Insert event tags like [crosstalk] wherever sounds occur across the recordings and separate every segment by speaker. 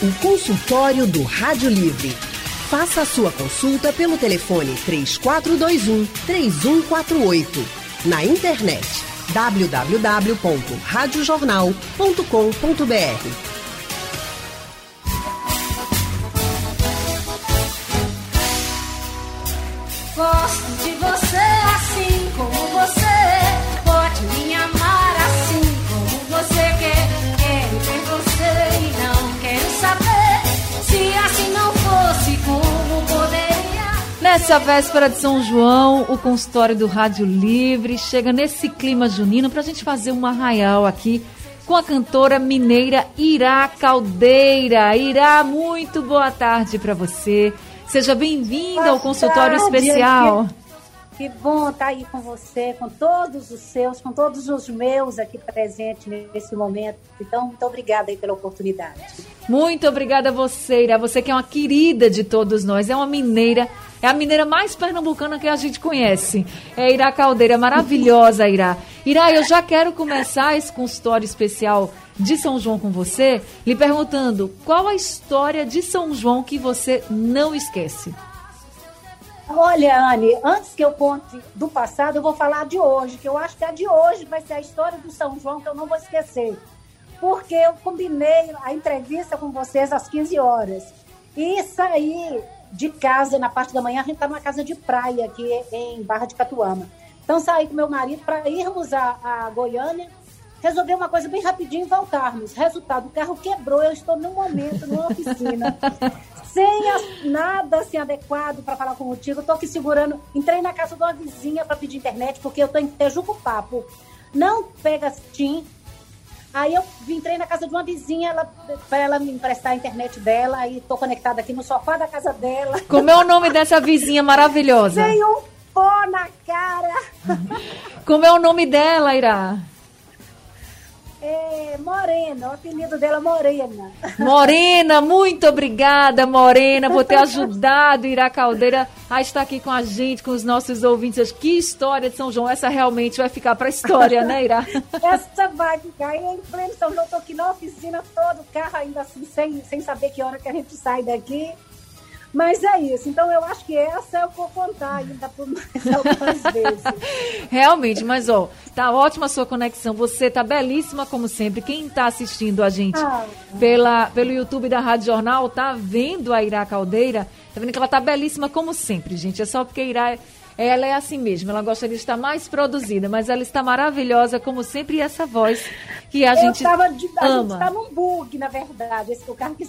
Speaker 1: O consultório do Rádio Livre. Faça a sua consulta pelo telefone 3421 3148. Na internet www.radiojornal.com.br.
Speaker 2: poderia.
Speaker 3: Nessa véspera de São João, o consultório do Rádio Livre chega nesse clima junino para a gente fazer um arraial aqui com a cantora mineira Irá Caldeira. Irá, muito boa tarde para você. Seja bem-vinda ao consultório especial.
Speaker 4: Que, que bom estar aí com você, com todos os seus, com todos os meus aqui presentes nesse momento. Então, muito obrigada aí pela oportunidade.
Speaker 3: Muito obrigada a você, Ira. Você que é uma querida de todos nós, é uma mineira, é a mineira mais pernambucana que a gente conhece. É Ira Caldeira, maravilhosa, Ira. Ira, eu já quero começar esse consultório especial de São João com você, lhe perguntando qual a história de São João que você não esquece.
Speaker 4: Olha, Anne, antes que eu conte do passado, eu vou falar de hoje, que eu acho que a de hoje vai ser a história do São João que eu não vou esquecer. Porque eu combinei a entrevista com vocês às 15 horas. E saí de casa na parte da manhã, a gente está numa casa de praia aqui em Barra de Catuama. Então saí com meu marido para irmos a, a Goiânia resolver uma coisa bem rapidinho e voltarmos. Resultado, o carro quebrou, eu estou no momento numa oficina, [laughs] sem as, nada assim adequado para falar contigo. Estou aqui segurando, entrei na casa de uma vizinha para pedir internet, porque eu estou em Tejuco Papo. Não pega TIM. Aí eu entrei na casa de uma vizinha para ela me emprestar a internet dela, aí estou conectada aqui no sofá da casa dela. [laughs]
Speaker 3: Como é o nome dessa vizinha maravilhosa?
Speaker 4: Sem um pó na cara.
Speaker 3: Como é o nome dela, Ira?
Speaker 4: É, Morena, o apelido dela é Morena.
Speaker 3: Morena, muito obrigada, Morena, por ter ajudado Ira Caldeira a estar aqui com a gente, com os nossos ouvintes. Que história de São João, essa realmente vai ficar para a história, né, Ira?
Speaker 4: essa vai ficar. E em pleno São João, estou aqui na oficina, todo o carro ainda assim, sem, sem saber que hora que a gente sai daqui. Mas é isso. Então eu acho que essa eu vou contar ainda por mais [laughs] algumas vezes.
Speaker 3: Realmente, mas ó, tá ótima a sua conexão. Você tá belíssima como sempre. Quem tá assistindo a gente ah, pela, pelo YouTube da Rádio Jornal tá vendo a Ira Caldeira. Tá vendo que ela tá belíssima como sempre, gente. É só porque a Ira ela é assim mesmo, ela gostaria de estar mais produzida, mas ela está maravilhosa, como sempre, e essa voz que a eu gente tava de, a ama.
Speaker 4: gente tá num bug, na verdade. Esse, o carro que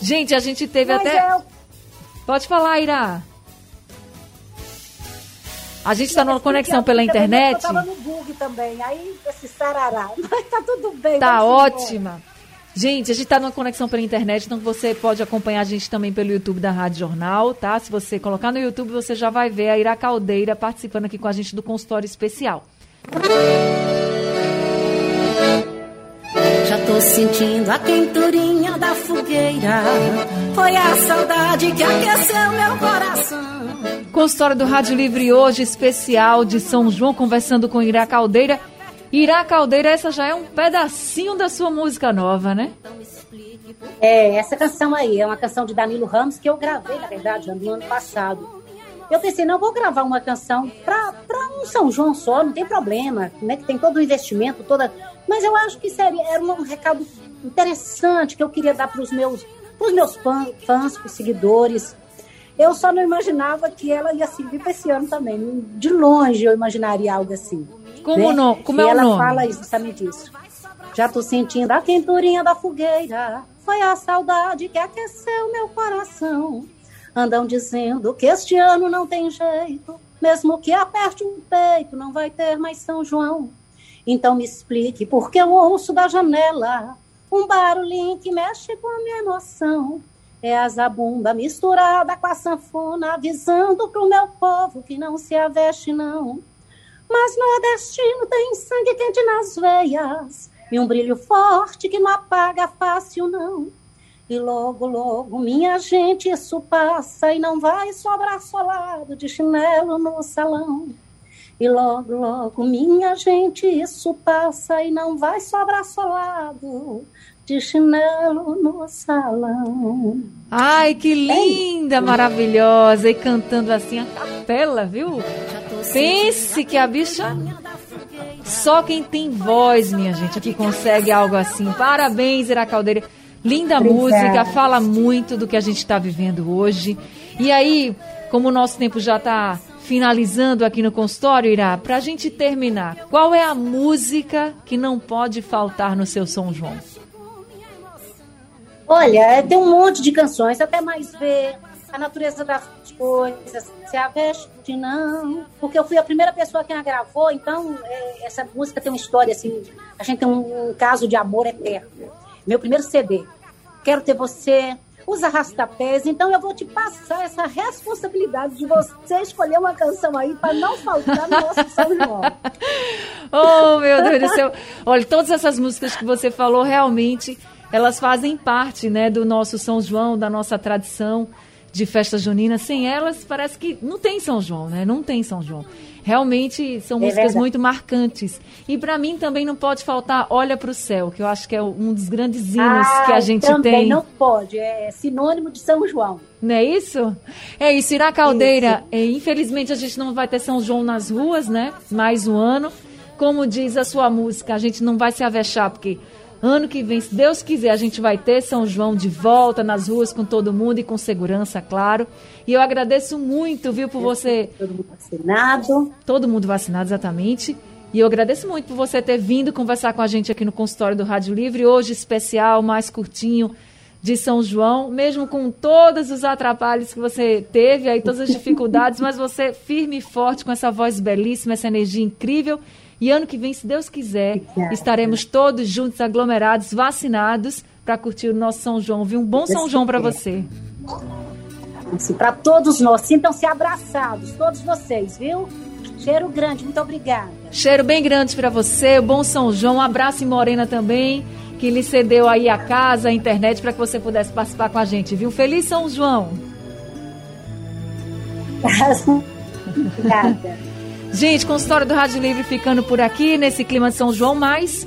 Speaker 3: Gente, a gente teve Mas até. É... Pode falar, Ira. A gente está numa conexão pela internet. Eu
Speaker 4: estava no bug também, aí esse sarará. [laughs] Mas tá tudo bem.
Speaker 3: Tá ótima. Gente, a gente está numa conexão pela internet, então você pode acompanhar a gente também pelo YouTube da Rádio Jornal, tá? Se você colocar no YouTube, você já vai ver a Ira Caldeira participando aqui com a gente do consultório especial.
Speaker 2: Tô sentindo a quenturinha da fogueira. Foi a saudade que aqueceu meu coração.
Speaker 3: Consultório do Rádio Livre hoje, especial de São João, conversando com Irá Caldeira. Irá Caldeira, essa já é um pedacinho da sua música nova, né?
Speaker 4: É, essa canção aí é uma canção de Danilo Ramos que eu gravei, na verdade, no ano passado. Eu pensei, não, vou gravar uma canção para um São João só, não tem problema, né? Que tem todo o investimento, toda. Mas eu acho que seria, era um recado interessante que eu queria dar para os meus, pros meus fãs, fãs, os seguidores. Eu só não imaginava que ela ia servir para esse ano também. De longe eu imaginaria algo assim.
Speaker 3: Como,
Speaker 4: né?
Speaker 3: não, como
Speaker 4: e
Speaker 3: é o
Speaker 4: ela
Speaker 3: nome?
Speaker 4: fala justamente isso. Já tô sentindo a quenturinha da fogueira. Foi a saudade que aqueceu meu coração. Andam dizendo que este ano não tem jeito, mesmo que aperte um peito, não vai ter mais São João. Então me explique por que eu ouço da janela um barulhinho que mexe com a minha emoção. É a zabumba misturada com a sanfona, avisando pro meu povo que não se aveste, não. Mas nordestino tem sangue quente nas veias e um brilho forte que não apaga fácil, não. E logo, logo, minha gente, isso passa e não vai sobrar solado de chinelo no salão. E logo, logo, minha gente, isso passa e não vai sobrar solado de chinelo no salão.
Speaker 3: Ai, que linda, maravilhosa! E cantando assim a capela, viu? Pense que a bicha. Só quem tem voz, minha gente, que consegue algo assim. Parabéns, Ira Caldeira. Linda
Speaker 4: Obrigada.
Speaker 3: música, fala muito do que a gente está vivendo hoje. E aí, como o nosso tempo já está finalizando aqui no consultório, Irá, para a gente terminar, qual é a música que não pode faltar no seu São João?
Speaker 4: Olha, tem um monte de canções, até mais ver a natureza das coisas, se a veste não, porque eu fui a primeira pessoa que a gravou, então é, essa música tem uma história assim, a gente tem um, um caso de amor eterno. Meu primeiro CD, Quero Ter Você, Os Arrastapés, então eu vou te passar essa responsabilidade de você escolher uma canção aí para não faltar no nosso São João. [laughs]
Speaker 3: Oh, meu Deus do céu. Olha, todas essas músicas que você falou, realmente, elas fazem parte, né, do nosso São João, da nossa tradição de festa junina. Sem elas, parece que não tem São João, né? Não tem São João. Realmente são
Speaker 4: É
Speaker 3: músicas muito marcantes. E para mim também não pode faltar Olha para o Céu, que eu acho que é um dos grandes hinos que a
Speaker 4: Ah,
Speaker 3: gente
Speaker 4: também
Speaker 3: tem.
Speaker 4: não pode, é sinônimo de São João.
Speaker 3: Não é isso? É isso, Ira Caldeira. é, infelizmente a gente não vai ter São João nas ruas, né? Mais um ano. Como diz a sua música, a gente não vai se avexar, porque ano que vem, se Deus quiser, a gente vai ter São João de volta nas ruas com todo mundo e com segurança, claro. E eu agradeço muito, viu, por você
Speaker 4: Todo mundo vacinado.
Speaker 3: todo mundo vacinado exatamente. E eu agradeço muito por você ter vindo conversar com a gente aqui no consultório do Rádio Livre, hoje especial, mais curtinho de São João, mesmo com todos os atrapalhos que você teve, aí todas as dificuldades, mas você firme e forte com essa voz belíssima, essa energia incrível. E ano que vem, se Deus quiser, estaremos todos juntos, aglomerados, vacinados, para curtir o nosso São João. Viu? Um bom São João para você.
Speaker 4: Assim, para todos nós. Sintam-se abraçados, todos vocês, viu? Cheiro grande, muito obrigada.
Speaker 3: Cheiro bem grande para você, bom São João, um abraço em Morena também, que lhe cedeu aí a casa, a internet, para que você pudesse participar com a gente, viu? Feliz São João! [laughs]
Speaker 4: obrigada.
Speaker 3: Gente, consultório do Rádio Livre ficando por aqui, nesse clima de São João, mas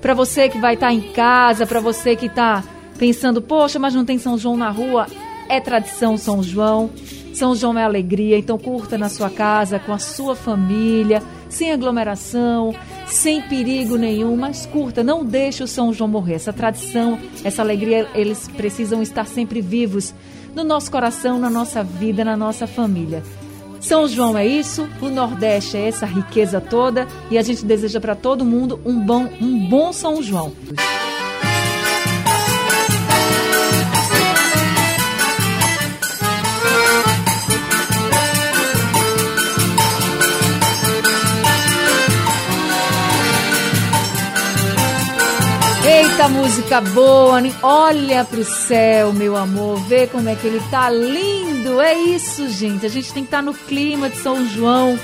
Speaker 3: para você que vai estar em casa, para você que está pensando, poxa, mas não tem São João na rua, é tradição São João. São João é alegria, então curta na sua casa, com a sua família, sem aglomeração, sem perigo nenhum, mas curta, não deixe o São João morrer. Essa tradição, essa alegria, eles precisam estar sempre vivos no nosso coração, na nossa vida, na nossa família. São João é isso, o Nordeste é essa riqueza toda e a gente deseja para todo mundo um bom, um bom São João. Eita, música boa, olha pro céu, meu amor, vê como é que ele tá lindo. É isso, gente. A gente tem que estar no clima de São João.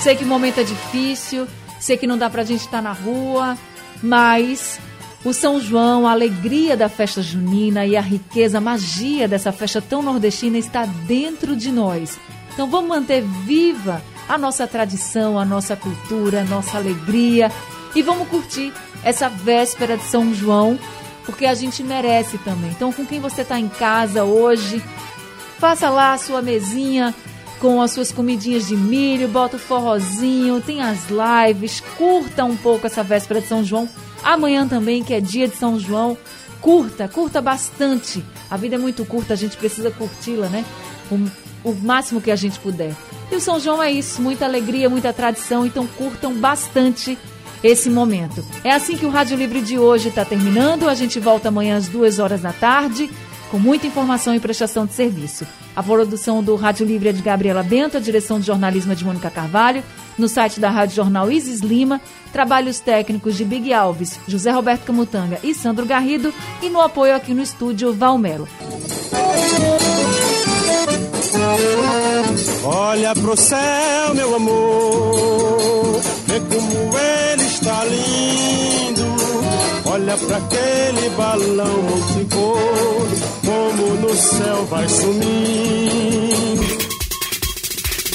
Speaker 3: Sei que o momento é difícil, sei que não dá pra gente estar na rua, mas o São João, a alegria da festa junina e a riqueza, a magia dessa festa tão nordestina está dentro de nós. Então vamos manter viva a nossa tradição, a nossa cultura, a nossa alegria e vamos curtir essa véspera de São João, porque a gente merece também. Então, com quem você está em casa hoje, faça lá a sua mesinha com as suas comidinhas de milho, bota o forrozinho, tem as lives, curta um pouco essa véspera de São João. Amanhã também, que é dia de São João, curta, curta bastante. A vida é muito curta, a gente precisa curti-la, né? O, o máximo que a gente puder. E o São João é isso, muita alegria, muita tradição, então curtam bastante esse momento. É assim que o Rádio Livre de hoje está terminando. A gente volta amanhã às duas horas da tarde com muita informação e prestação de serviço. A produção do Rádio Livre é de Gabriela Bento, a direção de jornalismo é de Mônica Carvalho, no site da Rádio Jornal Isis Lima, trabalhos técnicos de Big Alves, José Roberto Camutanga e Sandro Garrido, e no apoio aqui no estúdio Valmelo.
Speaker 5: Olha pro céu, meu amor, vê como ele está lindo. Olha pra aquele balão multicor, como no céu vai sumir.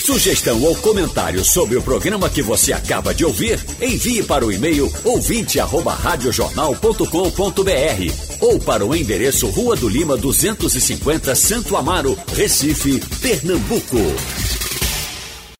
Speaker 6: Sugestão ou comentário sobre o programa que você acaba de ouvir, envie para o e-mail ouvinte@radiojornal.com.br ou para o endereço Rua do Lima 250, Santo Amaro, Recife, Pernambuco.